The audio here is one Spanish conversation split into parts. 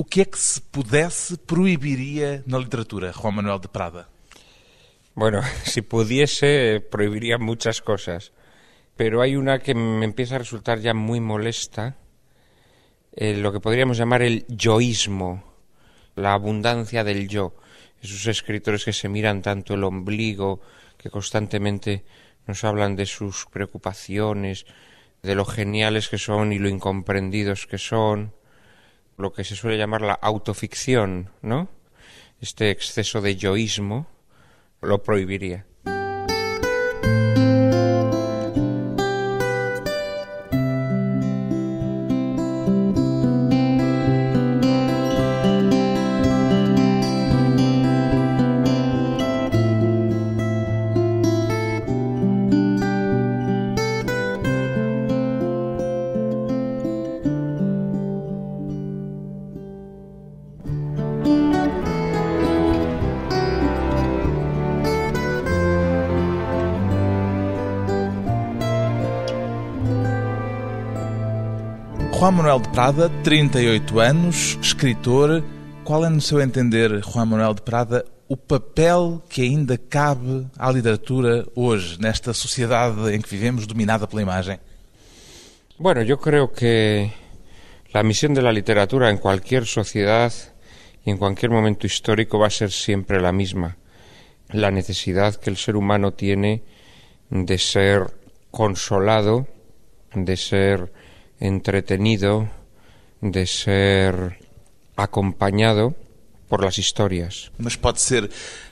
O que é que se pudesse proibiría na literatura, Juan Manuel de Prada? Bueno, si pudiese, prohibiría muchas cosas. Pero hay una que me empieza a resultar ya muy molesta, eh, lo que podríamos llamar el yoísmo, la abundancia del yo. Esos escritores que se miran tanto el ombligo, que constantemente nos hablan de sus preocupaciones, de lo geniales que son y lo incomprendidos que son, lo que se suele llamar la autoficción, ¿no? Este exceso de yoísmo lo prohibiría. Juan Manuel de Prada, 38 anos, escritor. Qual é, no seu entender, Juan Manuel de Prada, o papel que ainda cabe à literatura hoje, nesta sociedade em que vivemos, dominada pela imagem? Bueno, yo creo que la misión de la literatura en cualquier sociedad y en cualquier momento histórico va a ser siempre la misma. La necesidad que el ser humano tiene de ser consolado, de ser entretenido, de ser acompañado por las historias. Mas pode ser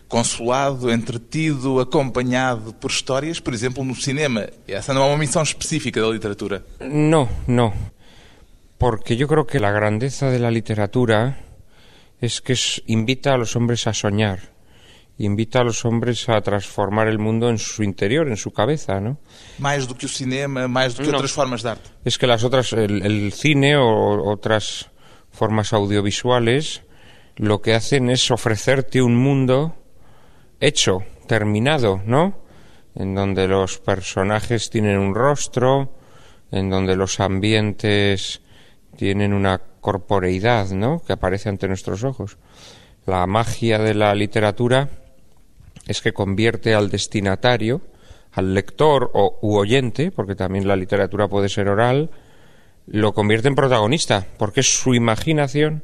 consolado, entretido, acompanhado por histórias, por exemplo, no cinema. Essa não é uma missão específica da literatura. No, no. Porque yo creo que la grandeza de la literatura es que invita a los hombres a soñar, invita a los hombres a transformar el mundo en su interior, en su cabeza, ¿no? Mais do que o cinema, mais do que Não. outras formas de arte. Es que las otras, el, el cine o otras formas audiovisuales, lo que hacen es ofrecerte un mundo hecho, terminado, ¿no? En donde los personajes tienen un rostro, en donde los ambientes tienen una corporeidad, ¿no? Que aparece ante nuestros ojos. La magia de la literatura es que convierte al destinatario, al lector o u oyente, porque también la literatura puede ser oral, lo convierte en protagonista, porque es su imaginación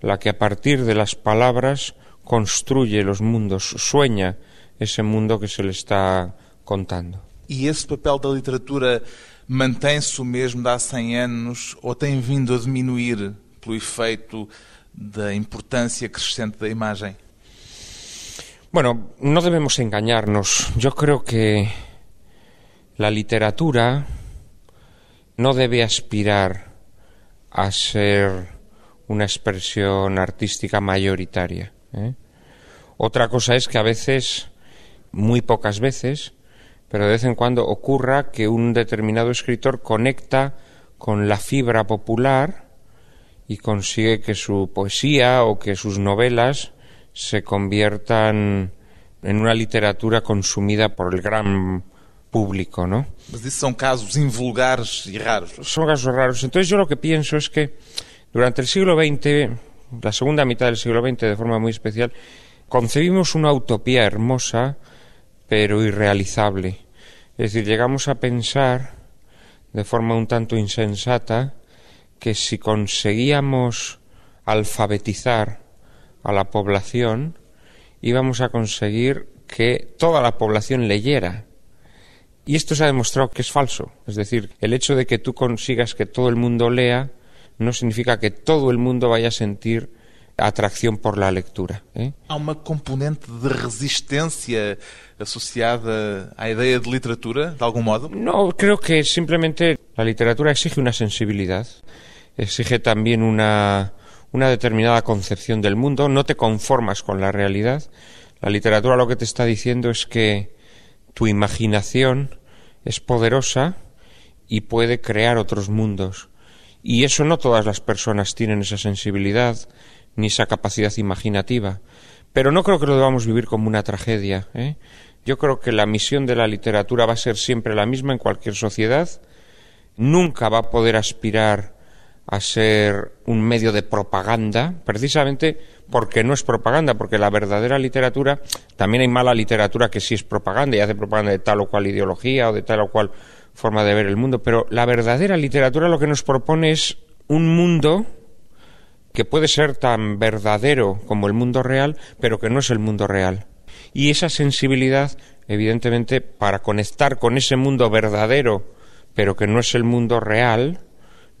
la que a partir de las palabras construye los mundos, sueña ese mundo que se le está contando. E esse papel da literatura mantém-se o mesmo de há 100 anos ou tem vindo a diminuir pelo efeito da importância crescente da imagem? Bueno, no debemos engañarnos. Yo creo que la literatura no debe aspirar a ser una expresión artística mayoritaria. ¿eh? Otra cosa es que a veces, muy pocas veces, pero de vez en cuando ocurra que un determinado escritor conecta con la fibra popular y consigue que su poesía o que sus novelas se conviertan en una literatura consumida por el gran público, ¿no? Mas isso são casos invulgares e raros. Son casos raros. Entonces yo lo que pienso es que durante el siglo XX, la segunda mitad del siglo XX de forma muy especial, concebimos una utopía hermosa pero irrealizable. Es decir, llegamos a pensar de forma un tanto insensata que si conseguíamos alfabetizar a la población, íbamos a conseguir que toda la población leyera. Y esto se ha demostrado que es falso. Es decir, el hecho de que tú consigas que todo el mundo lea no significa que todo el mundo vaya a sentir atracción por la lectura. ¿eh? Há uma componente de resistência associada à ideia de literatura, de algum modo? No, creo que simplemente la literatura exige una sensibilidad, exige también una, una determinada concepción del mundo, no te conformas con la realidad. La literatura lo que te está diciendo es que tu imaginación es poderosa y puede crear otros mundos. Y eso no todas las personas tienen esa sensibilidad ni esa capacidad imaginativa. Pero no creo que lo debamos vivir como una tragedia. ¿eh? Yo creo que la misión de la literatura va a ser siempre la misma en cualquier sociedad. Nunca va a poder aspirar a ser un medio de propaganda, precisamente porque no es propaganda, porque la verdadera literatura, también hay mala literatura que sí es propaganda y hace propaganda de tal o cual ideología o de tal o cual forma de ver el mundo, pero la verdadera literatura lo que nos propone es un mundo que puede ser tan verdadero como el mundo real, pero que no es el mundo real. Y esa sensibilidad, evidentemente, para conectar con ese mundo verdadero, pero que no es el mundo real,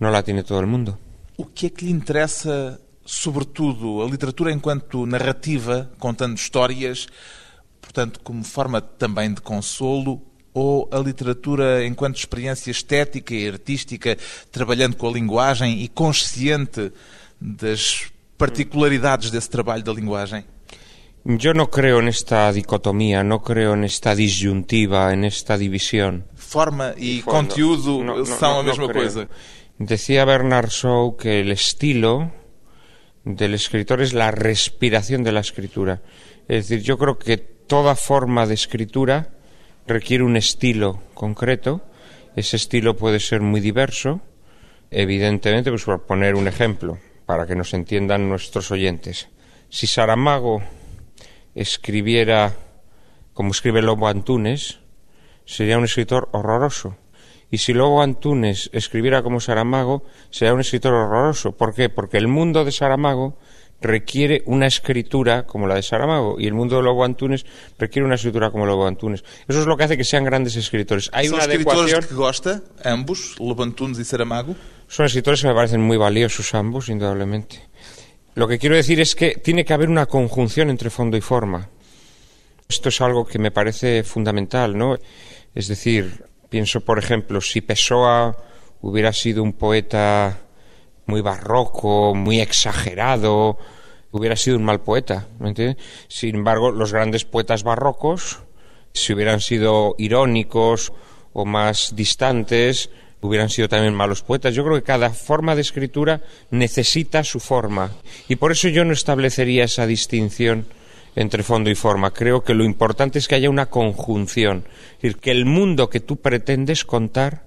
não la tiene todo o mundo. O que é que lhe interessa, sobretudo, a literatura enquanto narrativa, contando histórias, portanto, como forma também de consolo, ou a literatura enquanto experiência estética e artística, trabalhando com a linguagem e consciente das particularidades desse trabalho da linguagem? Yo no creo en esta dicotomía, no creo en esta disyuntiva, en esta división. Forma y conteúdo no, no, son no, la misma cosa. Decía Bernard Shaw que el estilo del escritor es la respiración de la escritura. Es decir, yo creo que toda forma de escritura requiere un estilo concreto. Ese estilo puede ser muy diverso. Evidentemente, pues por poner un ejemplo, para que nos entiendan nuestros oyentes. Si Saramago escribiera como escribe Lobo Antunes, sería un escritor horroroso y si luego Antunes escribiera como Saramago, sería un escritor horroroso. ¿Por qué? Porque el mundo de Saramago requiere una escritura como la de Saramago y el mundo de Lobo Antunes requiere una escritura como Lobo Antunes. Eso es lo que hace que sean grandes escritores. Hay una escritores que gosta, ambos, Lobo Antunes y Saramago? Son escritores que me parecen muy valiosos ambos, indudablemente. Lo que quiero decir es que tiene que haber una conjunción entre fondo y forma. Esto es algo que me parece fundamental, ¿no? Es decir, Pienso, por ejemplo, si Pessoa hubiera sido un poeta muy barroco, muy exagerado, hubiera sido un mal poeta. ¿me entiendes? Sin embargo, los grandes poetas barrocos, si hubieran sido irónicos o más distantes, hubieran sido también malos poetas. Yo creo que cada forma de escritura necesita su forma. Y por eso yo no establecería esa distinción entre fondo y forma. Creo que lo importante es que haya una conjunción, es decir, que el mundo que tú pretendes contar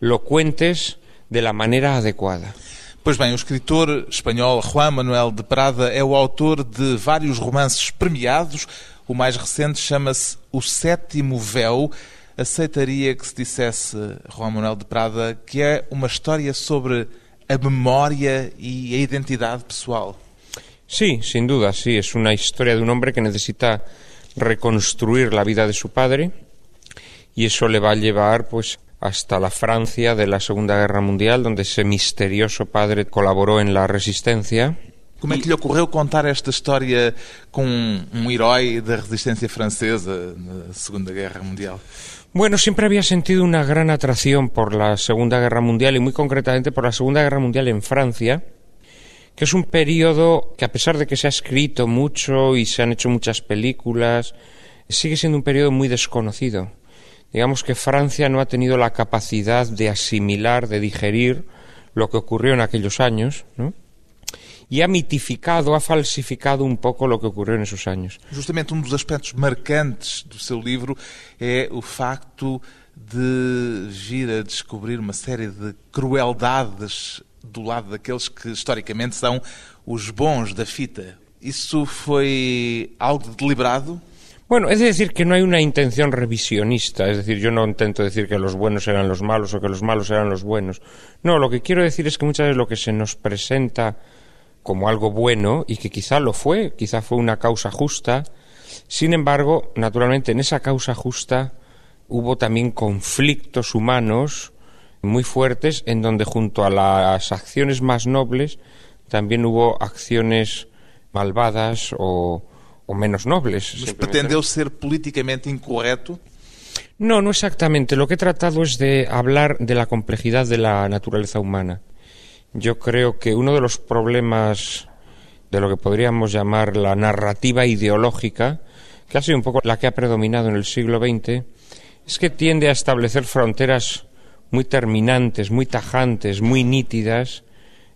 lo cuentes de la manera adecuada. Pois bem, o escritor espanhol Juan Manuel de Prada é o autor de vários romances premiados. O mais recente chama-se O Sétimo Véu. Aceitaria que se dissesse, Juan Manuel de Prada, que é uma história sobre a memória e a identidade pessoal? Sí, sin duda, sí. Es una historia de un hombre que necesita reconstruir la vida de su padre y eso le va a llevar pues hasta la Francia de la Segunda Guerra Mundial, donde ese misterioso padre colaboró en la resistencia. Como é que lhe ocorreu contar esta história com um herói da resistência francesa na Segunda Guerra Mundial? Bueno, siempre había sentido una gran atracción por la Segunda Guerra Mundial y muy concretamente por la Segunda Guerra Mundial en Francia que es un periodo que a pesar de que se ha escrito mucho y se han hecho muchas películas, sigue siendo un periodo muy desconocido. Digamos que Francia no ha tenido la capacidad de asimilar, de digerir lo que ocurrió en aquellos años, ¿no? e ha mitificado, ha falsificado um pouco o que ocorreu nesses anos. Justamente um dos aspectos marcantes do seu livro é o facto de vir a descobrir uma série de crueldades do lado daqueles que historicamente são os bons da fita. ¿Isso foi algo deliberado? Bueno, es decir que no hay una intención revisionista, es decir, yo no intento decir que los buenos eran los malos o que los malos eran los buenos. No, lo que quiero decir es que muchas veces lo que se nos presenta como algo bueno y que quizá lo fue, quizá fue una causa justa, sin embargo, naturalmente en esa causa justa hubo también conflictos humanos muy fuertes en donde junto a las acciones más nobles también hubo acciones malvadas o, o menos nobles. ¿Mas pretendeu ser políticamente incorrecto? No, no exactamente. Lo que he tratado es de hablar de la complejidad de la naturaleza humana. Yo creo que uno de los problemas de lo que podríamos llamar la narrativa ideológica, que ha sido un poco la que ha predominado en el siglo XX, es que tiende a establecer fronteras muy terminantes, muy tajantes, muy nítidas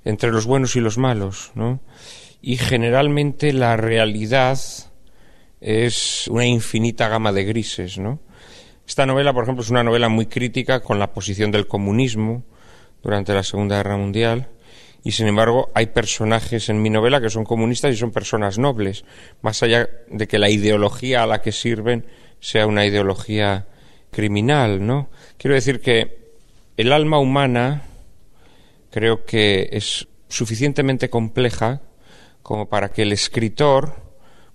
entre los buenos y los malos, ¿no? Y generalmente la realidad es una infinita gama de grises, ¿no? Esta novela, por ejemplo, es una novela muy crítica con la posición del comunismo durante la Segunda Guerra Mundial y sin embargo hay personajes en mi novela que son comunistas y son personas nobles, más allá de que la ideología a la que sirven sea una ideología criminal, ¿no? Quiero decir que el alma humana creo que es suficientemente compleja como para que el escritor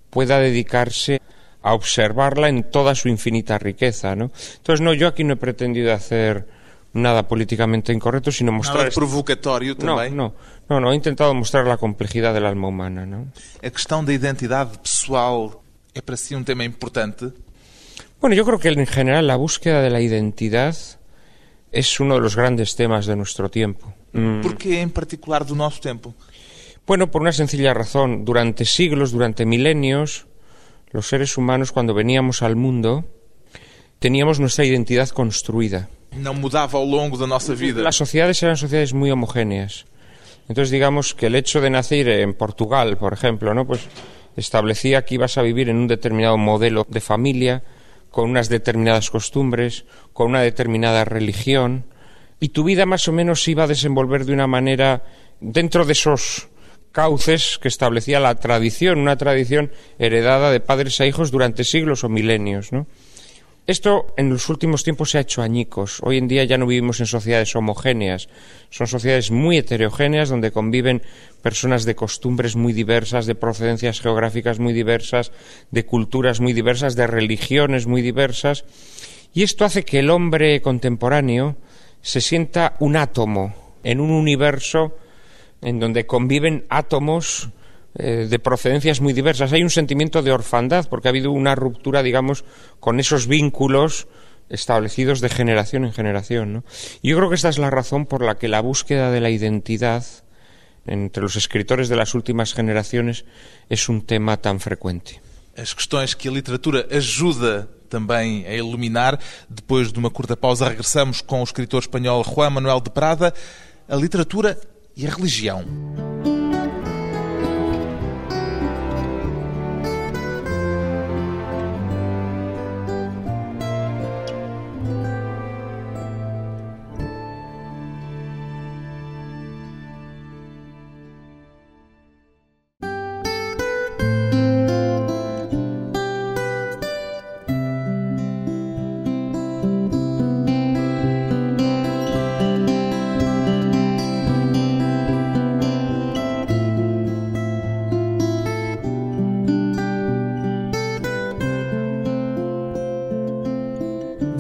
pueda dedicarse a observarla en toda su infinita riqueza, ¿no? Entonces, no, yo aquí no he pretendido hacer nada políticamente incorrecto, sino mostrar... Nada provocatorio também? No, no, no, he intentado mostrar la complejidad del alma humana, ¿no? A questão da identidade pessoal é para si um tema importante? Bueno, yo creo que en general la búsqueda de la identidad es uno de los grandes temas de nuestro tiempo. Mm. ¿Por qué en particular do nosso tempo? Bueno, por una sencilla razón. Durante siglos, durante milenios, los seres humanos cuando veníamos al mundo teníamos nuestra identidad construida. No mudaba ao longo da nossa vida. Las sociedades eran sociedades muy homogéneas. Entonces digamos que el hecho de nacer en Portugal, por ejemplo, ¿no? Pues establecía que ibas a vivir en un determinado modelo de familia, con unas determinadas costumbres, con una determinada religión, y tu vida más o menos iba a desenvolver de una manera dentro de esos cauces que establecía la tradición, una tradición heredada de padres a hijos durante siglos o milenios, ¿no? Esto en los últimos tiempos se ha hecho añicos. Hoy en día ya no vivimos en sociedades homogéneas. Son sociedades muy heterogéneas donde conviven personas de costumbres muy diversas, de procedencias geográficas muy diversas, de culturas muy diversas, de religiones muy diversas. Y esto hace que el hombre contemporáneo se sienta un átomo en un universo en donde conviven átomos eh, de procedencias muy diversas. Hay un sentimiento de orfandad porque ha habido una ruptura, digamos, con esos vínculos establecidos de generación en generación. ¿no? Y yo creo que esta es la razón por la que la búsqueda de la identidad entre los escritores de las últimas generaciones es un tema tan frecuente. As questões que a literatura ajuda também a iluminar. Depois de uma curta pausa, regressamos com o escritor espanhol Juan Manuel de Prada, a literatura e a religião.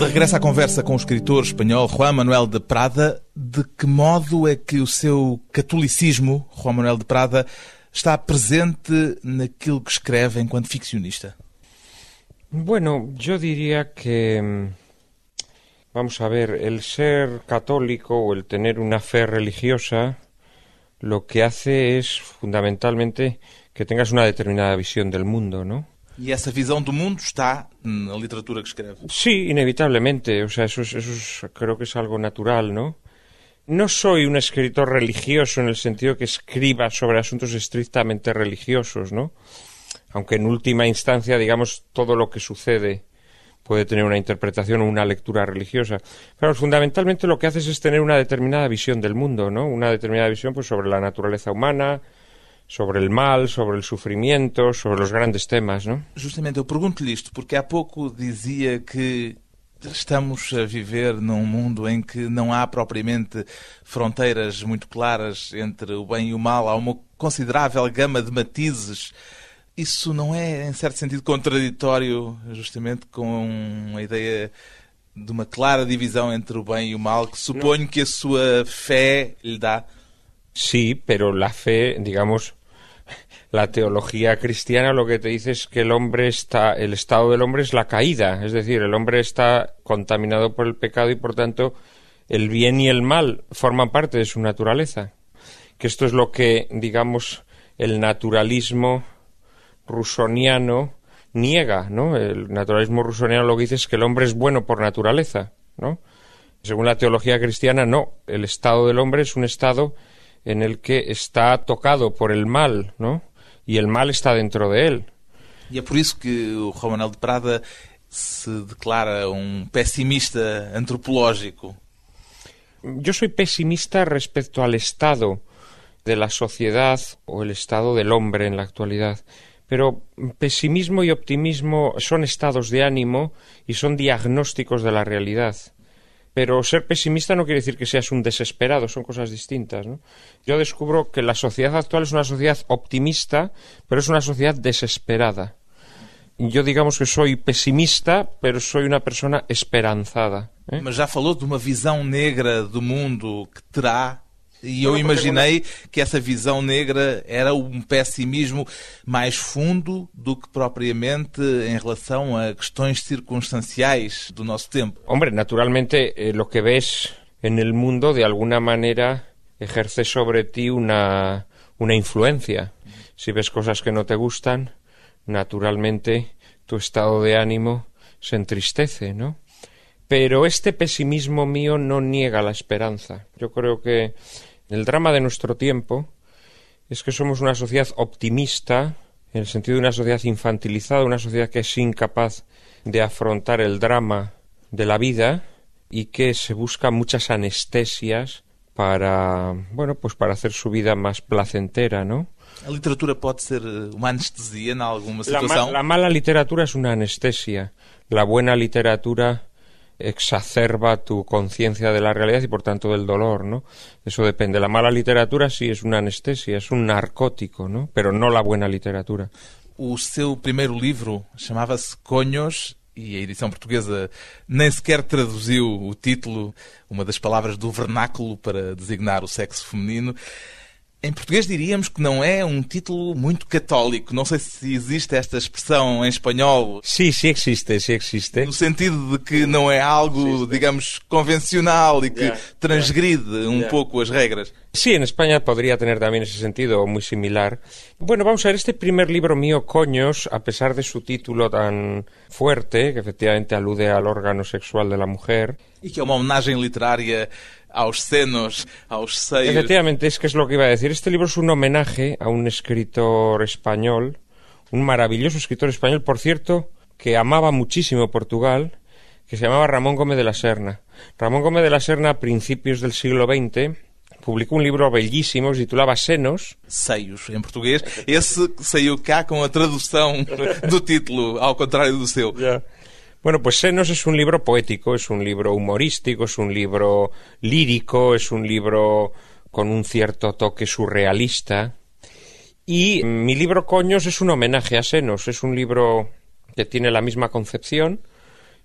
De regresso à conversa com o escritor espanhol Juan Manuel de Prada, de que modo é que o seu catolicismo, Juan Manuel de Prada, está presente naquilo que escreve enquanto ficcionista? Bueno, yo diría que, mm, vamos a ver, el ser católico o el tener una fe religiosa lo que hace es fundamentalmente que tengas una determinada visión del mundo, ¿no? E essa visão do mundo está na literatura que escreve. Sí, inevitablemente. O sea, eso, es, eso es, creo que es algo natural, ¿no? No soy un escritor religioso en el sentido que escriba sobre asuntos estrictamente religiosos, ¿no? Aunque en última instancia, digamos, todo lo que sucede puede tener una interpretación o una lectura religiosa. Pero fundamentalmente lo que haces es tener una determinada visión del mundo, ¿no? Una determinada visión pues, sobre la naturaleza humana, sobre el mal, sobre el sufrimiento, sobre los grandes temas, ¿no? Justamente, eu pergunto-lhe isto porque há pouco dizia que estamos a viver num mundo em que não há propriamente fronteiras muito claras entre o bem e o mal, há uma considerável gama de matizes. Isso não é, em certo sentido, contraditório justamente com a ideia de uma clara divisão entre o bem e o mal que suponho que a sua fé lhe dá? Sí, pero la fe, digamos, la teología cristiana lo que te dice es que el hombre está, el estado del hombre es la caída, es decir, el hombre está contaminado por el pecado y por tanto el bien y el mal forman parte de su naturaleza. Que esto es lo que, digamos, el naturalismo rusoniano niega, ¿no? El naturalismo rusoniano lo que dice es que el hombre es bueno por naturaleza, ¿no? Según la teología cristiana, no. El estado del hombre es un estado en el que está tocado por el mal, ¿no? Y el mal está dentro de él. E é por isso que o Romanel de Prada se declara um pessimista antropológico. Yo soy pesimista respecto al estado de la sociedad o el estado del hombre en la actualidad. Pero pesimismo y optimismo son estados de ánimo y son diagnósticos de la realidad. Pero ser pesimista no quiere decir que seas un desesperado, son cosas distintas. ¿no? Yo descubro que la sociedad actual es una sociedad optimista, pero es una sociedad desesperada. Yo digamos que soy pesimista, pero soy una persona esperanzada. ¿eh? Mas já falou de uma visão negra do mundo que terá E eu imaginei que essa visão negra era um pessimismo mais fundo do que propriamente em relação a questões circunstanciais do nosso tempo. Hombre, naturalmente eh, lo que ves en el mundo de alguna manera ejerce sobre ti una, una influencia. Si ves cosas que no te gustan, naturalmente tu estado de ánimo se entristece, ¿no? Pero este pesimismo mío no niega la esperanza. Yo creo que el drama de nuestro tiempo es que somos una sociedad optimista, en el sentido de una sociedad infantilizada, una sociedad que es incapaz de afrontar el drama de la vida y que se busca muchas anestesias para, bueno, pues para hacer su vida más placentera, ¿no? La literatura puede ser una anestesia en alguna situación. la mala literatura es una anestesia. La buena literatura exacerba tu conciencia de la realidad y por tanto del dolor, ¿no? Eso depende. La mala literatura sí es una anestesia, es un narcótico, ¿no? Pero no la buena literatura. O seu primeiro livro chamava-se Conhos e a edição portuguesa nem sequer traduziu o título, uma das palavras do vernáculo para designar o sexo feminino. Em português diríamos que não é um título muito católico. Não sei se existe esta expressão em espanhol. Sim, sim existe, sim existe. No sentido de que não é algo, digamos, convencional e que yeah, transgride yeah, um yeah. pouco as regras. Sí, en España podría tener también ese sentido muy similar. Bueno, vamos a ver, este primer libro mío, Coños, a pesar de su título tan fuerte, que efectivamente alude al órgano sexual de la mujer. Y que es una homenaje literaria aos seios. Efectivamente, es que es lo que iba a decir. Este libro es un homenaje a un escritor español, un maravilloso escritor español, por cierto, que amaba muchísimo Portugal, que se llamaba Ramón Gómez de la Serna. Ramón Gómez de la Serna, a principios del siglo XX, publicou un libro bellísimo, se titulaba Senos. Seios, em português. Esse saiu cá com a tradução do título, ao contrário do seu. Yeah. Bueno, pues Senos es un libro poético, es un libro humorístico, es un libro lírico, es un libro con un cierto toque surrealista. Y mi libro Coños es un homenaje a Senos, es un libro que tiene la misma concepción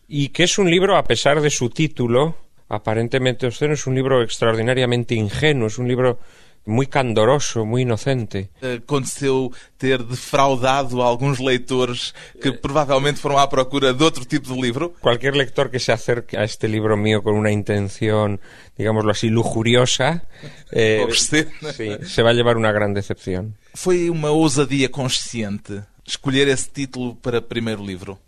y que es un libro, a pesar de su título, aparentemente obsceno, es un libro extraordinariamente ingenuo, es un libro muy candoroso, muy inocente. Aconteceu ter defraudado a algunos leitores que probablemente fueron a procura de otro tipo de libro? Cualquier lector que se acerque a este libro mío con una intención, digámoslo así, lujuriosa, eh, se va a llevar una gran decepción. ¿Fue una ousadia consciente escolher ese título para primer libro?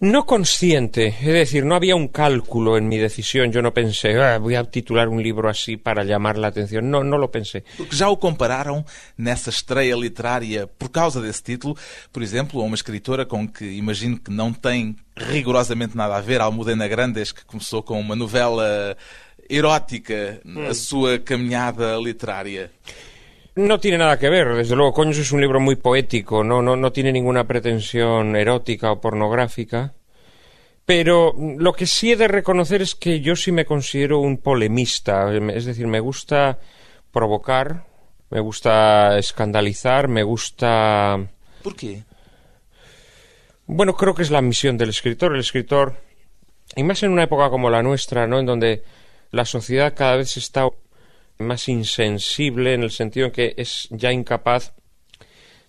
No consciente, es decir, no había un cálculo en mi decisión. Yo no pensé, ah, voy a titular un libro así para llamar la atención. No, no lo pensé. Porque já o compararam nessa estreia literária por causa desse título, por exemplo, a uma escritora com que imagino que não tem rigorosamente nada a ver, Almudena Grandes, que começou com uma novela erótica hum. sua caminhada literária. No tiene nada que ver, desde luego, Coños es un libro muy poético, no, no, no tiene ninguna pretensión erótica o pornográfica. Pero lo que sí he de reconocer es que yo sí me considero un polemista, es decir, me gusta provocar, me gusta escandalizar, me gusta. ¿Por qué? Bueno, creo que es la misión del escritor. El escritor, y más en una época como la nuestra, ¿no? En donde la sociedad cada vez está más insensible en el sentido en que es ya incapaz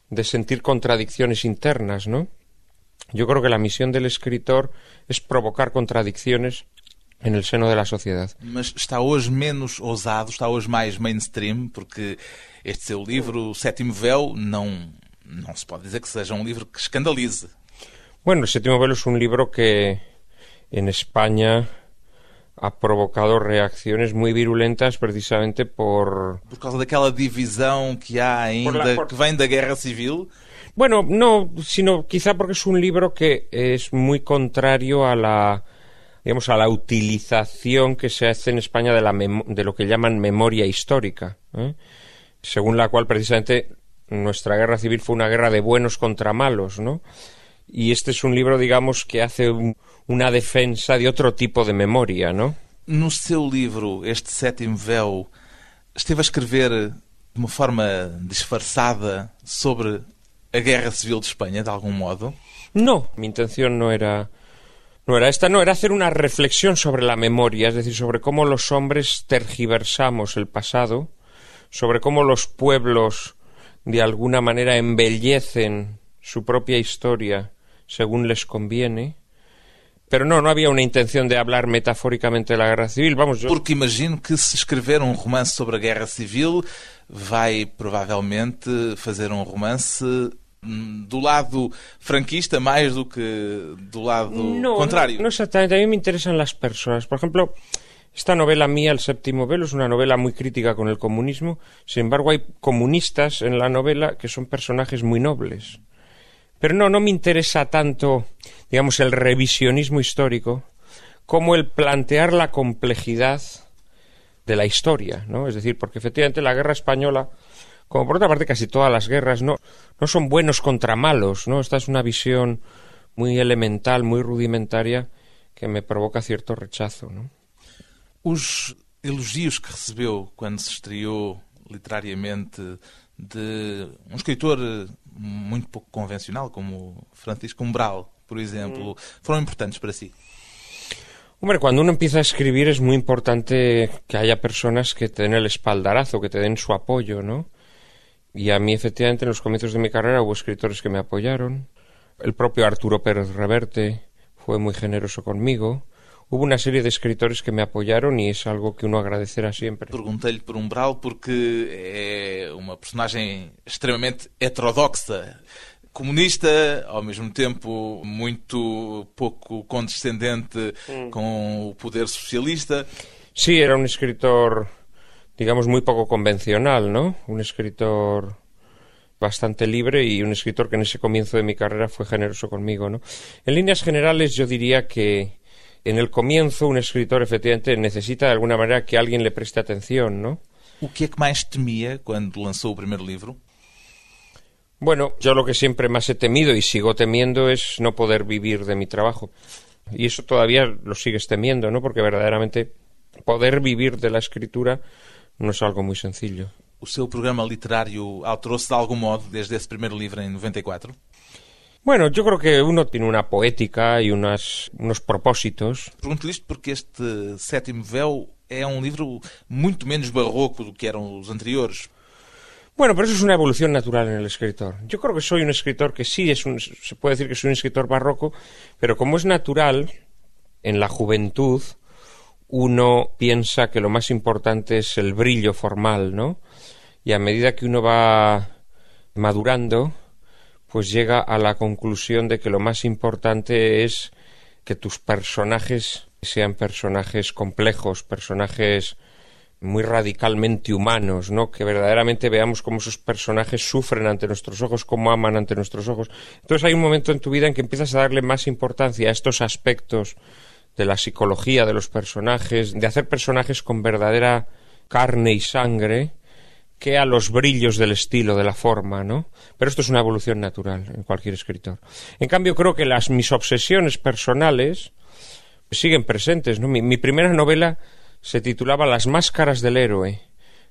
de sentir contradicciones internas, ¿no? Yo creo que la misión del escritor es provocar contradicciones en el seno de la sociedad. Mas está hoje menos ousado, está hoje mais mainstream, porque este seu livro, O Sétimo Véu, não, não se pode dizer que seja um livro que escandalize. Bueno, El Sétimo Véu es un libro que en España ha provocado reacciones muy virulentas precisamente por... Por causa daquela divisão que há ainda, la, por... que vem da Guerra Civil? Bueno, no, sino quizá porque es un libro que es muy contrario a la digamos a la utilización que se hace en España de, la de lo que llaman memoria histórica. ¿eh? según la cual precisamente nuestra guerra civil fue una guerra de buenos contra malos, ¿no? Y este es un libro, digamos, que hace un, una defensa de otro tipo de memoria, ¿no? No seu livro, este sétimo véu, esteve a escrever de uma forma disfarçada sobre a guerra civil de Espanha, de algum modo? No, mi intención no era no era esta, no, era hacer una reflexión sobre la memoria, es decir, sobre cómo los hombres tergiversamos el pasado, sobre cómo los pueblos de alguna manera embellecen su propia historia según les conviene. Pero no, no había una intención de hablar metafóricamente de la guerra civil. Vamos, yo... Porque imagino que se escrever um romance sobre a guerra civil vai provavelmente fazer um romance do lado franquista más do que do lado no, contrario. No, no, exactamente, a mí me interesan las personas. Por ejemplo, esta novela mía, El séptimo velo, es una novela muy crítica con el comunismo. Sin embargo, hay comunistas en la novela que son personajes muy nobles. Pero no, no me interesa tanto, digamos, el revisionismo histórico como el plantear la complejidad de la historia, ¿no? Es decir, porque efectivamente la guerra española como por otra parte casi todas las guerras, no, no son buenos contra malos, ¿no? Esta es una visión muy elemental, muy rudimentaria, que me provoca cierto rechazo, ¿no? Os elogios que recebeu quando se estreou literariamente de um escritor muito pouco convencional, como Francisco Umbral, por exemplo, foram importantes para si? Hombre, cuando uno empieza a escribir es muy importante que haya personas que te den el espaldarazo, que te den su apoyo, ¿no? Y a mí, efectivamente, en los comienzos de mi carrera hubo escritores que me apoyaron. El propio Arturo Pérez Reverte fue muy generoso conmigo. Hubo una serie de escritores que me apoyaron y es algo que uno agradecerá siempre. Perguntei-lhe por Umbral porque é uma personagem extremamente heterodoxa, comunista, ao mesmo tempo muito pouco condescendente mm. com o poder socialista. Sí, era un escritor digamos, muy poco convencional, ¿no? Un escritor bastante libre y un escritor que en ese comienzo de mi carrera fue generoso conmigo, ¿no? En líneas generales yo diría que en el comienzo un escritor efectivamente necesita de alguna manera que alguien le preste atención, ¿no? O que é que mais temia quando lanzó el primer libro? Bueno, yo lo que siempre más he temido y sigo temiendo es no poder vivir de mi trabajo. Y eso todavía lo sigues temiendo, ¿no? Porque verdaderamente poder vivir de la escritura no es algo muy sencillo. O seu programa literario alterou-se de algún modo desde ese primer libro en 94? Bueno, yo creo que uno tiene una poética y unas, unos propósitos. Pergunto isto porque este Sétimo Véu é um livro muito menos barroco do que eram os anteriores. Bueno, pero eso es una evolución natural en el escritor. Yo creo que soy un escritor que sí es un, se puede decir que soy un escritor barroco, pero como es natural en la juventud, uno piensa que lo más importante es el brillo formal, ¿no? Y a medida que uno va madurando, pues llega a la conclusión de que lo más importante es que tus personajes sean personajes complejos, personajes muy radicalmente humanos, ¿no? Que verdaderamente veamos cómo esos personajes sufren ante nuestros ojos, cómo aman ante nuestros ojos. Entonces hay un momento en tu vida en que empiezas a darle más importancia a estos aspectos de la psicología de los personajes, de hacer personajes con verdadera carne y sangre, que a los brillos del estilo, de la forma, ¿no? Pero esto es una evolución natural en cualquier escritor. En cambio, creo que las mis obsesiones personales siguen presentes, ¿no? Mi, mi primera novela se titulaba Las máscaras del héroe.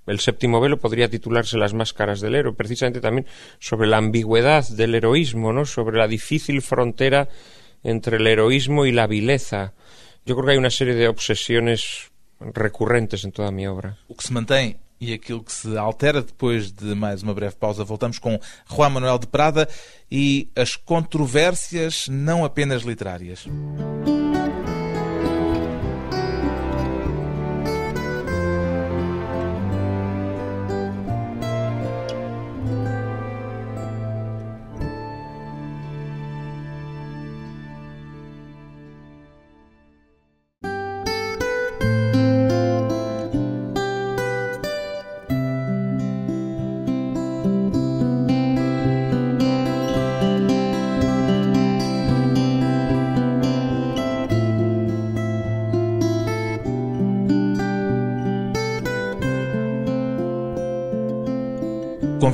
El séptimo velo podría titularse Las máscaras del héroe, precisamente también sobre la ambigüedad del heroísmo, ¿no? Sobre la difícil frontera entre el heroísmo y la vileza. Yo creo que hay una serie de obsesiones recurrentes em toda minha obra. O que se e aquilo que se altera depois de mais uma breve pausa. Voltamos com Juan Manuel de Prada e as controvérsias não apenas literárias.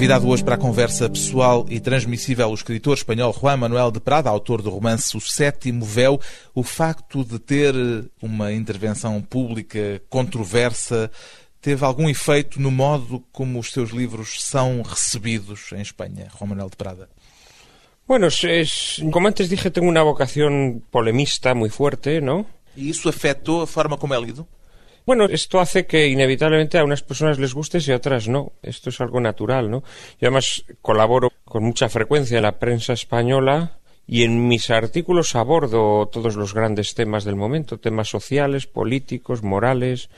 Convidado hoje para a conversa pessoal e transmissível o escritor espanhol Juan Manuel de Prada, autor do romance O Sétimo Véu. O facto de ter uma intervenção pública controversa teve algum efeito no modo como os seus livros são recebidos em Espanha, Juan Manuel de Prada? Bueno, es, como antes dije, tengo una vocación polemista muy fuerte, ¿no? ¿Y eso afectó a forma como he leído? Bueno, esto hace que inevitablemente a unas personas les guste y a otras no. Esto es algo natural, ¿no? Y además colaboro con mucha frecuencia en la prensa española y en mis artículos abordo todos los grandes temas del momento, temas sociales, políticos, morales,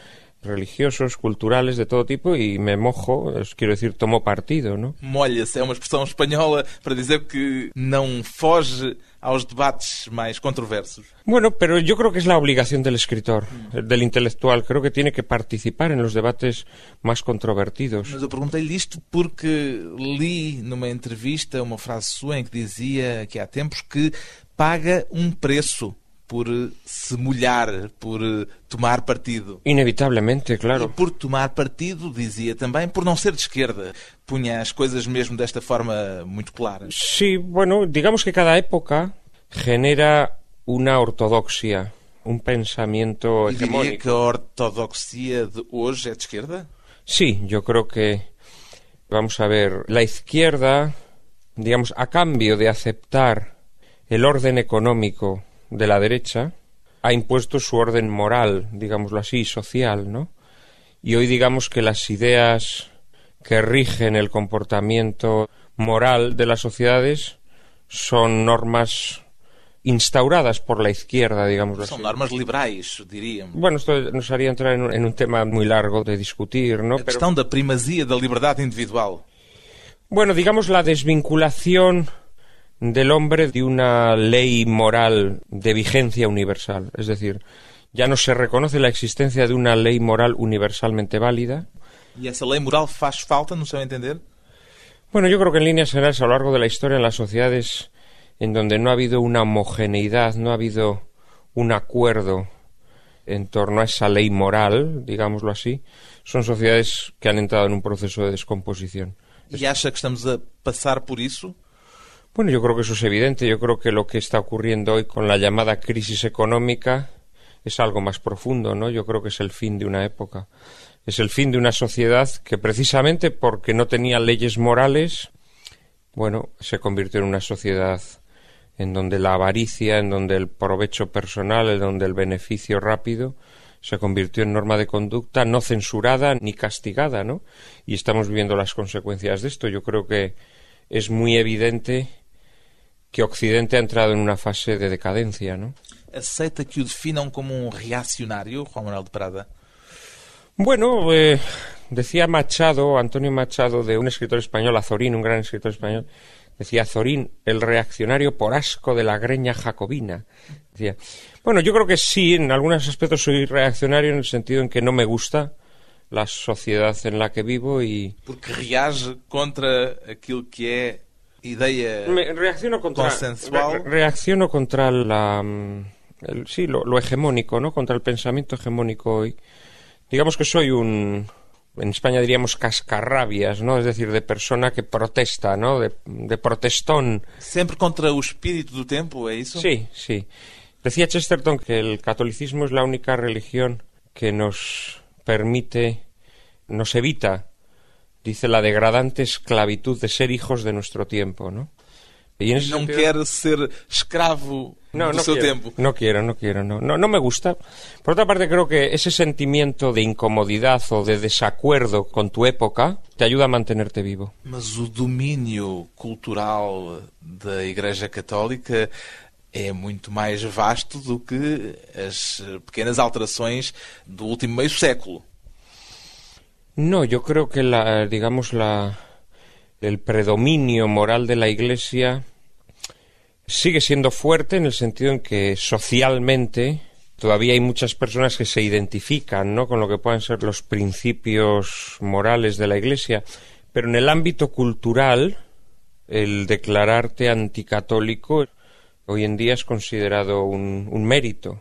religiosos, culturales, de todo tipo, e me mojo, quiero decir, tomo partido, ¿no? Molha-se é uma expressão espanhola para dizer que não foge aos debates mais controversos. Bueno, pero yo creo que es la obligación del escritor, del intelectual. Creo que tiene que participar en los debates más controvertidos. Mas eu perguntei-lhe isto porque li numa entrevista uma frase sua em que dizia que há tempos que paga um preço por se molhar, por tomar partido. Inevitablemente, claro. E por tomar partido, dizia também, por não ser de esquerda. Punha as coisas mesmo desta forma muito claras. Sí, bueno, digamos que cada época genera una ortodoxia, un pensamiento E diria hegemónico. que a ortodoxia de hoje é de esquerda? Sí, yo creo que, vamos a ver, la izquierda, digamos, a cambio de aceptar el orden económico de la derecha, ha impuesto su orden moral, digámoslo así, social, ¿no? Y hoy digamos que las ideas que rigen el comportamiento moral de las sociedades son normas instauradas por la izquierda, así. São normas liberais, diríamos. Bueno, esto nos haría entrar en un, en un tema muy largo de discutir, ¿no? A questão da primazia da liberdade individual. Bueno, digamos la desvinculación del hombre de una ley moral de vigencia universal. Es decir, ya no se reconoce la existencia de una ley moral universalmente válida. E essa lei moral faz falta, no seu entender? Bueno, yo creo que en líneas generales a lo largo de la historia en las sociedades en donde no ha habido una homogeneidad, no ha habido un acuerdo en torno a esa ley moral, digámoslo así, son sociedades que han entrado en un proceso de descomposición. E acha que estamos a passar por isso? Bueno, yo creo que eso es evidente. Yo creo que lo que está ocurriendo hoy con la llamada crisis económica es algo más profundo, ¿no? Yo creo que es el fin de una época. Es el fin de una sociedad que precisamente porque no tenía leyes morales, bueno, se convirtió en una sociedad en donde la avaricia, en donde el provecho personal, en donde el beneficio rápido se convirtió en norma de conducta no censurada ni castigada, ¿no? Y estamos viviendo las consecuencias de esto. Yo creo que es muy evidente que Occidente ha entrado en una fase de decadencia, ¿no? Aceita que o definam como um reacionário, Juan Manuel de Prada? Bueno, eh, decía Machado, Antonio Machado, de un escritor español, Azorín, un gran escritor español, decía Azorín, el reaccionario por asco de la greña jacobina. Decía, bueno, yo creo que sí, en algunos aspectos soy reaccionario en el sentido en que no me gusta la sociedad en la que vivo y... Porque reage contra aquilo que é ideia Me reacciono contra consensual. re- reacciono contra la mm, el- sí lo, lo hegemónico no contra el pensamiento hegemónico hoy. Digamos que soy un en España diríamos cascarrabias no es decir de persona que protesta no de, de protestón. Sempre contra o espírito do tempo, é isso? sí sí. Decía Chesterton que el catolicismo es la única religión que nos permite nos evita dice la degradante esclavitud de ser hijos de nuestro tiempo no y en ese Não sentido- quer ser escravo No, do no seu quiero, tempo. no quiero, no quiero, no, no, no me gusta. Por otra parte, creo que ese sentimiento de incomodidad o de desacuerdo con tu época te ayuda a mantenerte vivo. Mas o domínio cultural da Igreja Católica é muito mais vasto do que as pequenas alterações do último meio século. No, yo creo que la, digamos, la, el predominio moral de la Iglesia sigue siendo fuerte en el sentido en que socialmente todavía hay muchas personas que se identifican ¿no? con lo que puedan ser los principios morales de la Iglesia, pero en el ámbito cultural el declararte anticatólico hoy en día es considerado un, un mérito.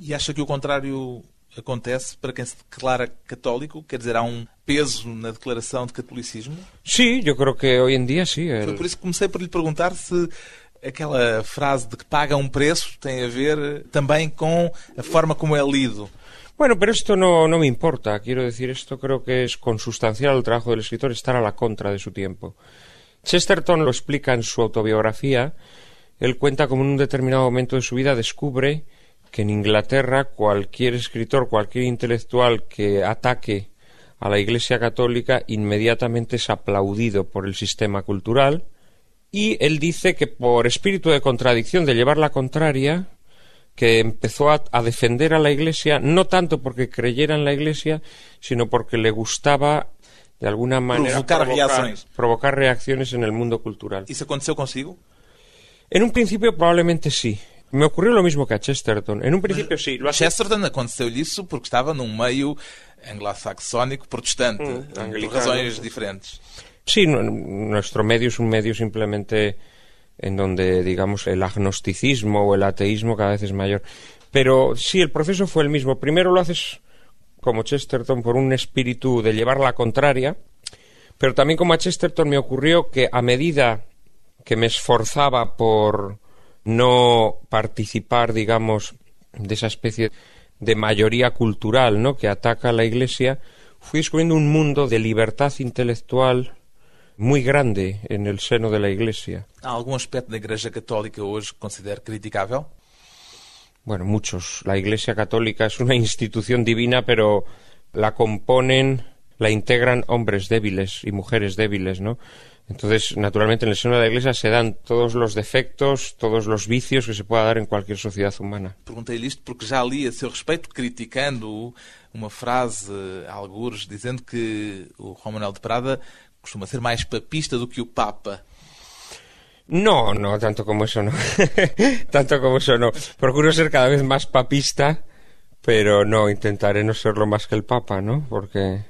E acha que o contrário acontece para quem se declara católico? Quer dizer, há um peso na declaração de catolicismo? Sí, yo creo que hoy en día sí. Foi por isso que comecei por lhe perguntar se aquela frase de que paga um preço tem a ver também com a forma como é lido. Bueno, pero esto no, no me importa. Quiero decir, esto creo que es consustancial al trabajo del escritor, estar a la contra de su tiempo. Chesterton lo explica en su autobiografía. Él cuenta como en un determinado momento de su vida descubre que en Inglaterra cualquier escritor, cualquier intelectual que ataque a la Iglesia Católica inmediatamente es aplaudido por el sistema cultural y él dice que por espíritu de contradicción, de llevar la contraria, que empezó a, a defender a la Iglesia, no tanto porque creyera en la Iglesia, sino porque le gustaba, de alguna manera, Provocar reacciones. provocar reacciones en el mundo cultural. Isso aconteceu consigo? En un principio probablemente sí. Me ocurrió lo mismo que a Chesterton. En un principio sí. Lo hace- Chesterton aconteceu-lhe isso porque estava num meio anglo-saxónico protestante, por anglicano. razões diferentes. Sí, nu- nuestro medio es un medio simplemente en donde, digamos, el agnosticismo o el ateísmo cada vez es mayor. Pero sí, el proceso fue el mismo. Primero lo haces como Chesterton por un espíritu de llevar la contraria, pero también como a Chesterton me ocurrió que a medida que me esforzaba por no participar, digamos, de esa especie de mayoría cultural, ¿no? que ataca a la Iglesia, fui descubriendo un mundo de libertad intelectual muy grande en el seno de la Iglesia. Algum aspecto da Igreja Católica hoje que considere criticável? Bueno, muchos. La Iglesia Católica es una institución divina, pero la componen, la integran hombres débiles y mujeres débiles, ¿no? Entonces, naturalmente, en el seno de la Iglesia se dan todos los defectos, todos los vicios que se pueda dar en cualquier sociedad humana. Perguntei-lhe isto porque já li a seu respeito, criticando uma frase, algures, dizendo que o Juan Manuel de Prada costuma ser mais papista do que o Papa. No, no, tanto como eso no. tanto como eso no. Procuro ser cada vez más papista, pero no, intentaré no serlo más que el Papa, ¿no? Porque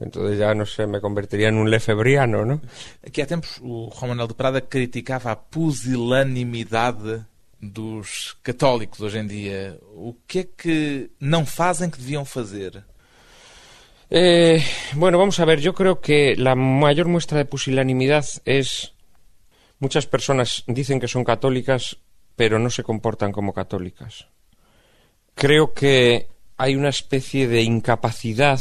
entonces ya, no sé, me convertiría en un lefebriano, ¿no? Aqui há tempos o Juan Manuel de Prada criticava a pusilanimidade dos católicos hoje em dia. O que é que não fazem que deviam fazer? Eh, bueno, vamos a ver, yo creo que la mayor muestra de pusilanimidad es muchas personas dicen que son católicas, pero no se comportan como católicas. Creo que hay una especie de incapacidad,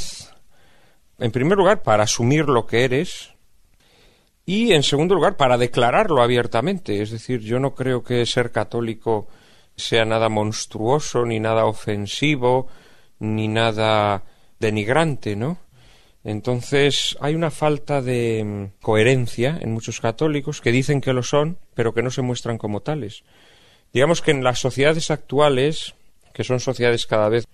en primer lugar, para asumir lo que eres y, en segundo lugar, para declararlo abiertamente. Es decir, yo no creo que ser católico sea nada monstruoso, ni nada ofensivo, ni nada denigrante, ¿no? Entonces hay una falta de mm, coherencia en muchos católicos que dicen que lo son, pero que no se muestran como tales. Digamos que en las sociedades actuales, que son sociedades cada vez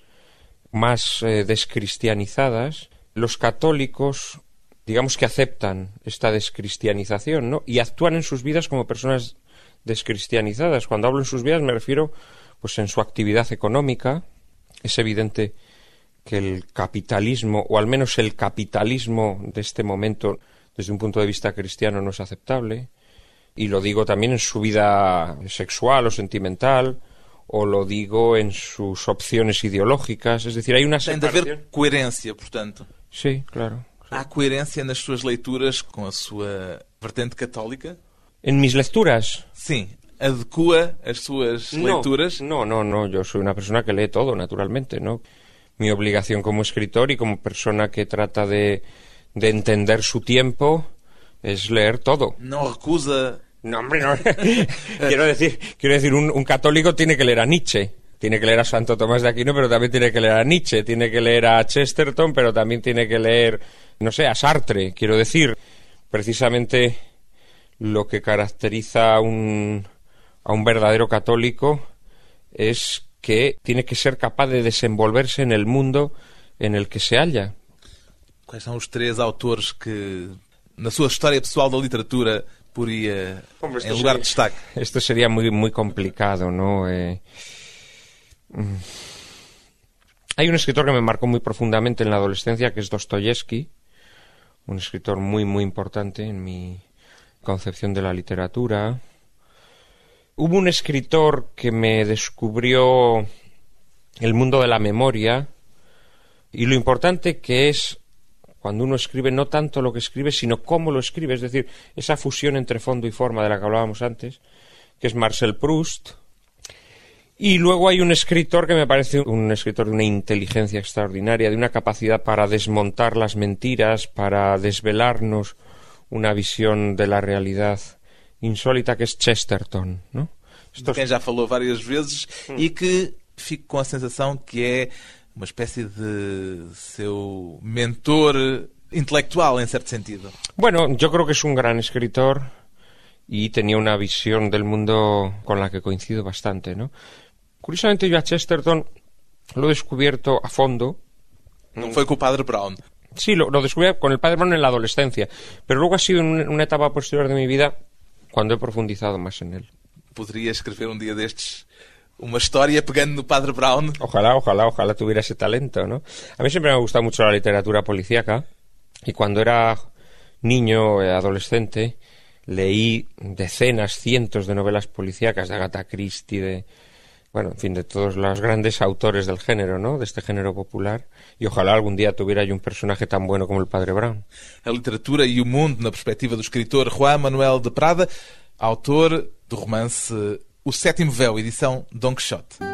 más eh, descristianizadas, los católicos, digamos que aceptan esta descristianización, ¿no? Y actúan en sus vidas como personas descristianizadas. Cuando hablo en sus vidas me refiero, pues, en su actividad económica. Es evidente que el capitalismo, o al menos el capitalismo de este momento, desde un punto de vista cristiano, no es aceptable. Y lo digo también en su vida sexual o sentimental, o lo digo en sus opciones ideológicas. Es decir, hay una Tem de separación. coerência, portanto. Sí, claro. Há coerência nas suas leituras com a sua vertente católica? En mis lecturas. Sim. Adequa as suas No, leituras? No, no, no. Yo soy una persona que lee todo, naturalmente, ¿no? Mi obligación como escritor y como persona que trata de, de entender su tiempo es leer todo. Não recusa No, hombre, no. quiero decir, quiero decir, un, católico tiene que leer a Nietzsche. Tiene que leer a Santo Tomás de Aquino, pero también tiene que leer a Nietzsche. Tiene que leer a Chesterton, pero también tiene que leer, no sé, a Sartre. Quiero decir, precisamente lo que caracteriza a un, a un verdadero católico es que tiene que ser capaz de desenvolverse en el mundo en el que se halla. Quais são os três autores que, na sua história pessoal da literatura, poria Hombre, esto em lugar de sería- destaque? Esto sería muy, muy complicado, ¿no? Eh, mm. hay un escritor que me marcó muy profundamente en la adolescencia, que es Dostoyevsky, un escritor muy, muy importante en mi concepción de la literatura. Hubo un escritor que me descubrió el mundo de la memoria, Y lo importante que es cuando uno escribe no tanto lo que escribe, sino cómo lo escribe, es decir, esa fusión entre fondo y forma de la que hablábamos antes, que es Marcel Proust. Y luego hay un escritor que me parece un escritor de una inteligencia extraordinaria, de una capacidad para desmontar las mentiras, para desvelarnos una visión de la realidad insólita, que es Chesterton, ¿no? De quem já falou várias vezes e que fico com a sensação que é uma espécie de seu mentor intelectual, en cierto sentido. Bueno, yo creo que es un gran escritor y tenía una visión del mundo con la que coincido bastante, ¿no? Curiosamente yo a Chesterton lo he descubierto a fondo. No fue con Padre Brown. Sí, lo, descubrí con el Padre Brown en la adolescencia, pero luego ha sido en una etapa posterior de mi vida cuando he profundizado más en él. ¿Podría escribir un día de estos una historia pegando no Padre Brown. Ojalá, ojalá, ojalá tuviera ese talento, ¿no? A mí siempre me ha gustado mucho la literatura policíaca y cuando era niño, eh, adolescente, leí decenas, cientos de novelas policíacas de Agatha Christie, de, bueno, en fin, de todos los grandes autores del género, ¿no? De este género popular. Y ojalá algún día tuviera yo un personaje tan bueno como el Padre Brown. La literatura y el mundo na perspectiva del escritor Juan Manuel de Prada, autor do romance O Sétimo Véu, edição Don Quixote.